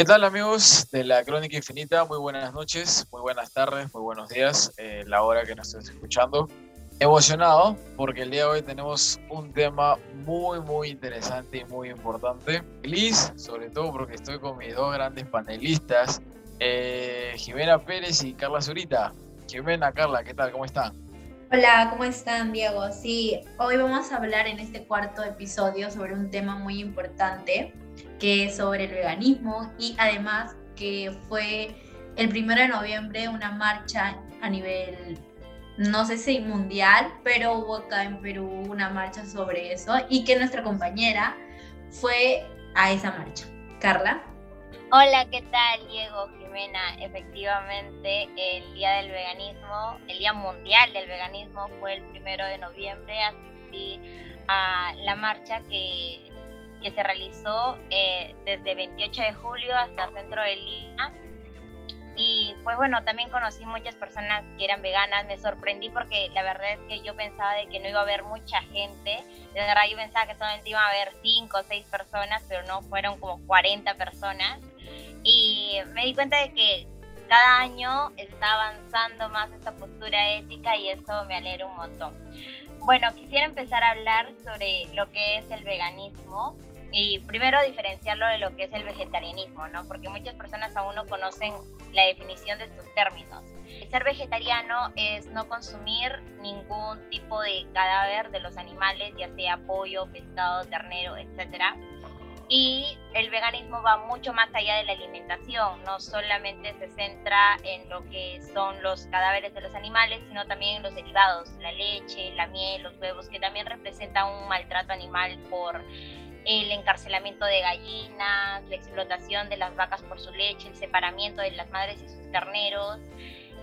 ¿Qué tal amigos de la Crónica Infinita? Muy buenas noches, muy buenas tardes, muy buenos días, eh, la hora que nos estés escuchando. Emocionado porque el día de hoy tenemos un tema muy muy interesante y muy importante. Feliz, sobre todo porque estoy con mis dos grandes panelistas, eh, Jimena Pérez y Carla Zurita. Jimena, Carla, ¿qué tal? ¿Cómo están? Hola, ¿cómo están, Diego? Sí, hoy vamos a hablar en este cuarto episodio sobre un tema muy importante que es sobre el veganismo y además que fue el primero de noviembre una marcha a nivel, no sé si mundial, pero hubo acá en Perú una marcha sobre eso y que nuestra compañera fue a esa marcha. Carla. Hola, ¿qué tal, Diego, Jimena? Efectivamente, el Día del Veganismo, el Día Mundial del Veganismo fue el primero de noviembre. Asistí a la marcha que que se realizó eh, desde 28 de julio hasta el centro de Lima. Y pues bueno, también conocí muchas personas que eran veganas, me sorprendí porque la verdad es que yo pensaba de que no iba a haber mucha gente, de verdad yo pensaba que solamente iba a haber 5 o 6 personas, pero no, fueron como 40 personas. Y me di cuenta de que cada año está avanzando más esta postura ética y eso me alegra un montón. Bueno, quisiera empezar a hablar sobre lo que es el veganismo y primero diferenciarlo de lo que es el vegetarianismo, ¿no? Porque muchas personas aún no conocen la definición de estos términos. Ser vegetariano es no consumir ningún tipo de cadáver de los animales, ya sea pollo, pescado, ternero, etc. Y el veganismo va mucho más allá de la alimentación, no solamente se centra en lo que son los cadáveres de los animales, sino también en los derivados, la leche, la miel, los huevos, que también representan un maltrato animal por el encarcelamiento de gallinas, la explotación de las vacas por su leche, el separamiento de las madres y sus terneros.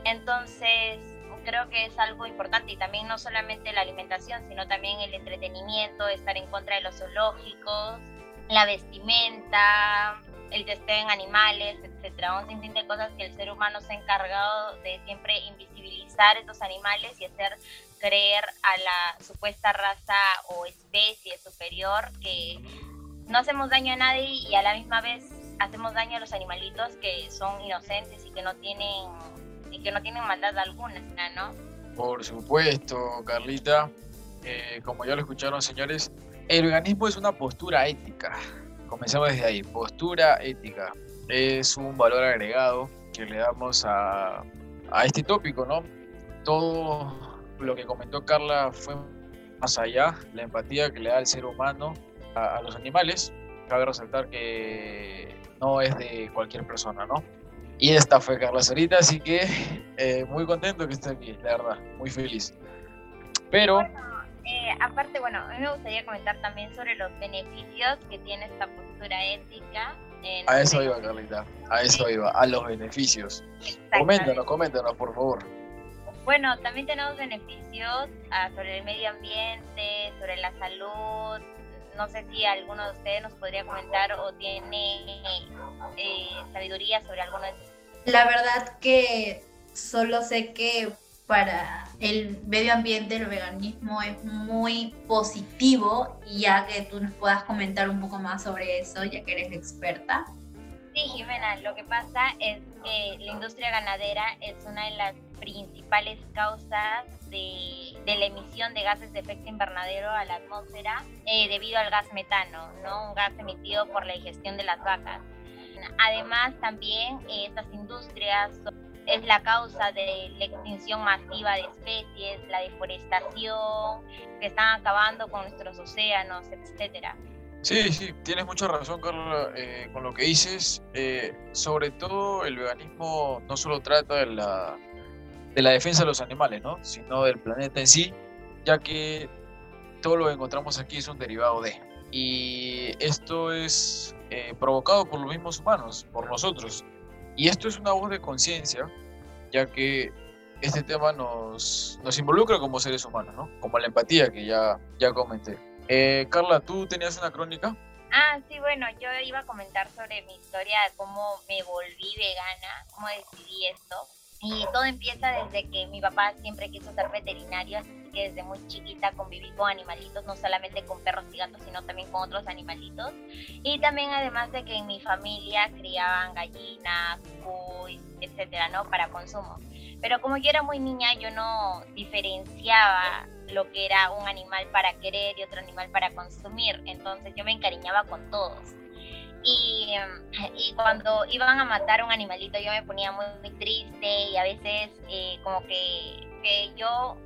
Entonces, creo que es algo importante y también no solamente la alimentación, sino también el entretenimiento, estar en contra de los zoológicos, la vestimenta, el testeo en animales, etcétera, un sinfín de cosas que el ser humano se ha encargado de siempre invisibilizar estos animales y hacer creer a la supuesta raza o especie superior que no hacemos daño a nadie y a la misma vez hacemos daño a los animalitos que son inocentes y que no tienen y que no tienen maldad alguna, ¿no? Por supuesto, Carlita. Eh, como ya lo escucharon, señores, el veganismo es una postura ética. Comencemos desde ahí. Postura ética es un valor agregado que le damos a, a este tópico, ¿no? Todo lo que comentó Carla fue más allá, la empatía que le da el ser humano a, los animales. Cabe resaltar que no es de cualquier persona, ¿no? Y esta fue Carla Sarita, así que eh, muy contento que esté aquí, la verdad, muy feliz. Pero... Bueno, eh, aparte, bueno, a mí me gustaría comentar también sobre los beneficios que tiene esta postura ética. a eso iba, Carlita, a eso iba, a los beneficios. Coméntanos, coméntanos, por favor. Bueno, también tenemos beneficios ah, sobre el medio ambiente, sobre la salud. No sé si alguno de ustedes nos podría comentar o tiene eh, sabiduría sobre alguno de estos. La verdad que solo sé que para el medio ambiente el veganismo es muy positivo y ya que tú nos puedas comentar un poco más sobre eso, ya que eres experta. Sí, Jimena, lo que pasa es que la industria ganadera es una de las principales causas de, la emisión de gases de efecto invernadero a la atmósfera eh, debido al gas metano, ¿no? un gas emitido por la digestión de las vacas. Además, también eh, estas industrias es la causa de la extinción masiva de especies, la deforestación, que están acabando con nuestros océanos, etcétera. Sí, sí, tienes mucha razón, Carla, eh, con lo que dices. Eh, sobre todo, el veganismo no solo trata de la, de la defensa de los animales, ¿no? sino del planeta en sí, ya que todo lo que encontramos aquí es un derivado de. Y esto es eh, provocado por los mismos humanos, por nosotros. Y esto es una voz de conciencia, ya que este tema nos, nos involucra como seres humanos, ¿no? Como la empatía que ya, ya comenté. Eh, Carla, ¿tú tenías una crónica? Ah, sí, bueno, yo iba a comentar sobre mi historia, cómo me volví vegana, cómo decidí esto. Y todo empieza desde que mi papá siempre quiso ser veterinario, así que desde muy chiquita conviví con animalitos, no solamente con perros y gatos, sino también con otros animalitos. Y también además de que en mi familia criaban gallinas, cuy, etcétera, ¿no? Para consumo. Pero como yo era muy niña, yo no diferenciaba lo que era un animal para querer y otro animal para consumir. Entonces yo me encariñaba con todos. Y, cuando iban a matar un animalito yo me ponía muy, muy triste y a veces eh, como que, que, yo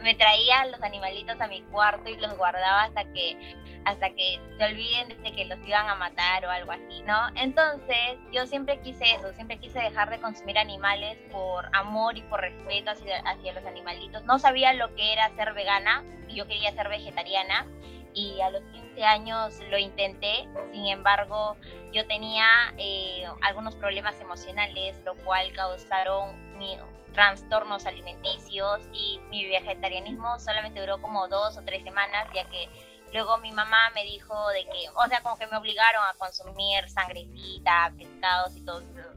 me traía los animalitos a mi cuarto y los guardaba hasta que hasta que se olviden de que los iban a matar o algo así, ¿no? Entonces yo siempre quise eso, siempre quise dejar de consumir animales por amor y por respeto hacia, hacia los animalitos. No sabía lo que era ser vegana, yo quería ser vegetariana y a los 15 años lo intenté, sin embargo yo tenía eh, algunos problemas emocionales, lo cual causaron mi, trastornos alimenticios y mi vegetarianismo solamente duró como dos o tres semanas, ya que luego mi mamá me dijo de que, o sea, como que me obligaron a consumir sangrecita, pescados y todo eso.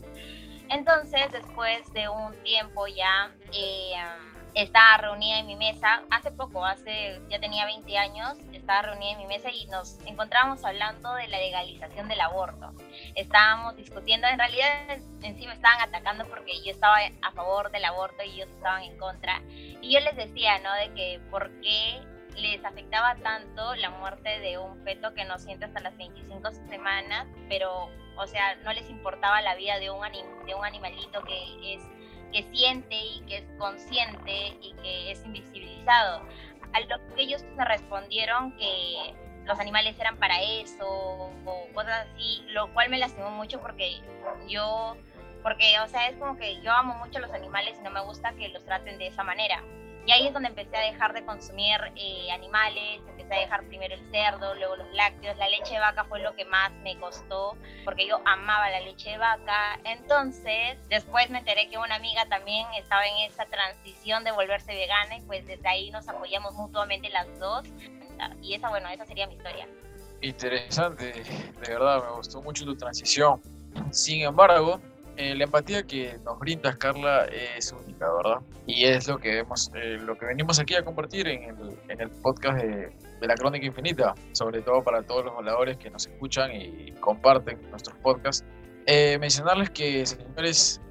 Entonces, después de un tiempo ya... Eh, estaba reunida en mi mesa, hace poco, hace ya tenía 20 años, estaba reunida en mi mesa y nos encontrábamos hablando de la legalización del aborto. Estábamos discutiendo, en realidad en sí me estaban atacando porque yo estaba a favor del aborto y ellos estaban en contra. Y yo les decía, ¿no? De que por qué les afectaba tanto la muerte de un feto que no siente hasta las 25 semanas, pero, o sea, no les importaba la vida de un, de un animalito que es que siente y que es consciente y que es invisibilizado. A lo que ellos respondieron que los animales eran para eso o cosas así, lo cual me lastimó mucho porque yo, porque, o sea, es como que yo amo mucho los animales y no me gusta que los traten de esa manera. Y ahí es donde empecé a dejar de consumir eh, animales, empecé a dejar primero el cerdo, luego los lácteos. La leche de vaca fue lo que más me costó porque yo amaba la leche de vaca. Entonces, después me enteré que una amiga también estaba en esa transición de volverse vegana y pues desde ahí nos apoyamos mutuamente las dos. Y esa, bueno, esa sería mi historia. Interesante, de verdad, me gustó mucho tu transición. Sin embargo, eh, la empatía que nos brinda Carla es única, ¿verdad? Y es lo que vemos, eh, lo que venimos aquí a compartir en el, en el podcast de, la Crónica Infinita, sobre todo para todos los voladores que nos escuchan y comparten nuestros podcasts. Eh, mencionarles que, señores,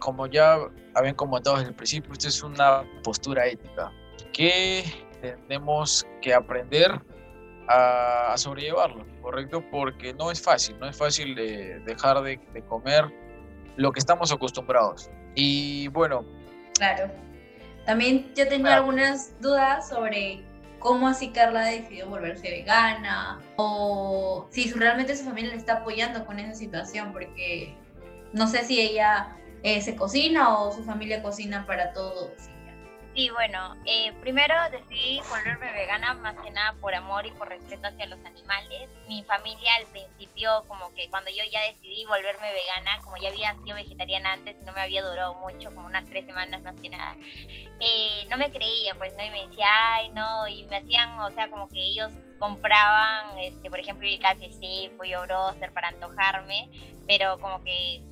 como ya habían comentado desde el principio, esta es una postura ética que tenemos que aprender a, sobrellevarlo, ¿correcto? Porque no es fácil, no es fácil de dejar de, de comer lo que estamos acostumbrados. Y bueno. Claro. También yo tenía algunas dudas sobre cómo así Carla decidió volverse vegana o si realmente su familia le está apoyando con esa situación, porque no sé si ella eh, se cocina o su familia cocina para todos. Sí, bueno, eh, primero decidí volverme vegana más que nada por amor y por respeto hacia los animales. Mi familia al principio, como que cuando yo ya decidí volverme vegana, como ya había sido vegetariana antes no me había durado mucho, como unas tres semanas más que nada, eh, no me creían, pues no, y me decía, ay, no, y me hacían, o sea, como que ellos compraban, este, por ejemplo, el KFC, pollo broster para antojarme, pero como que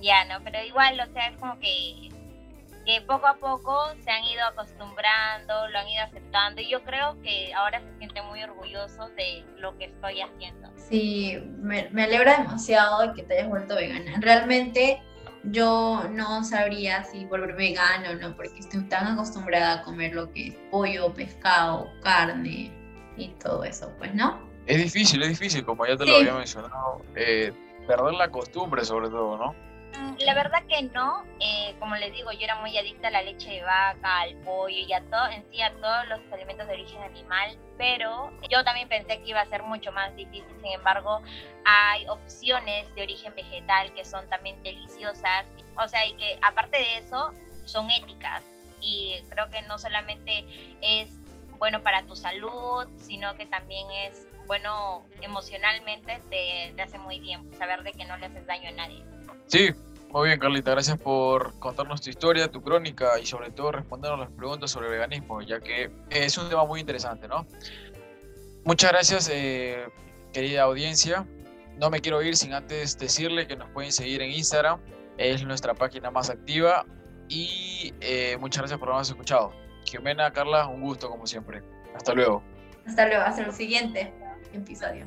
ya, ¿no? Pero igual, o sea, es como que que poco a poco se han ido acostumbrando, lo han ido aceptando y yo creo que ahora se sienten muy orgullosos de lo que estoy haciendo. Sí, me, me alegra demasiado de que te hayas vuelto vegana. Realmente yo no sabría si volver vegana o no, porque estoy tan acostumbrada a comer lo que es pollo, pescado, carne y todo eso, pues, ¿no? Es difícil, es difícil, como ya te lo había mencionado, eh, perder la costumbre sobre todo, ¿no? La verdad que no, eh, como les digo, yo era muy adicta a la leche de vaca, al pollo y a todo, en sí a todos los alimentos de origen animal, pero yo también pensé que iba a ser mucho más difícil, sin embargo, hay opciones de origen vegetal que son también deliciosas, o sea, y que aparte de eso, son éticas y creo que no solamente es bueno para tu salud, sino que también es bueno emocionalmente, te, te hace muy bien saber de que no le haces daño a nadie. Sí, muy bien, Carlita, gracias por contarnos tu historia, tu crónica y sobre todo respondernos las preguntas sobre el veganismo, ya que es un tema muy interesante, ¿no? Muchas gracias, eh, querida audiencia. No me quiero ir sin antes decirle que nos pueden seguir en Instagram, es nuestra página más activa y eh, muchas gracias por habernos escuchado. Jimena, Carla, un gusto como siempre. Hasta luego. Hasta luego, hasta el siguiente episodio.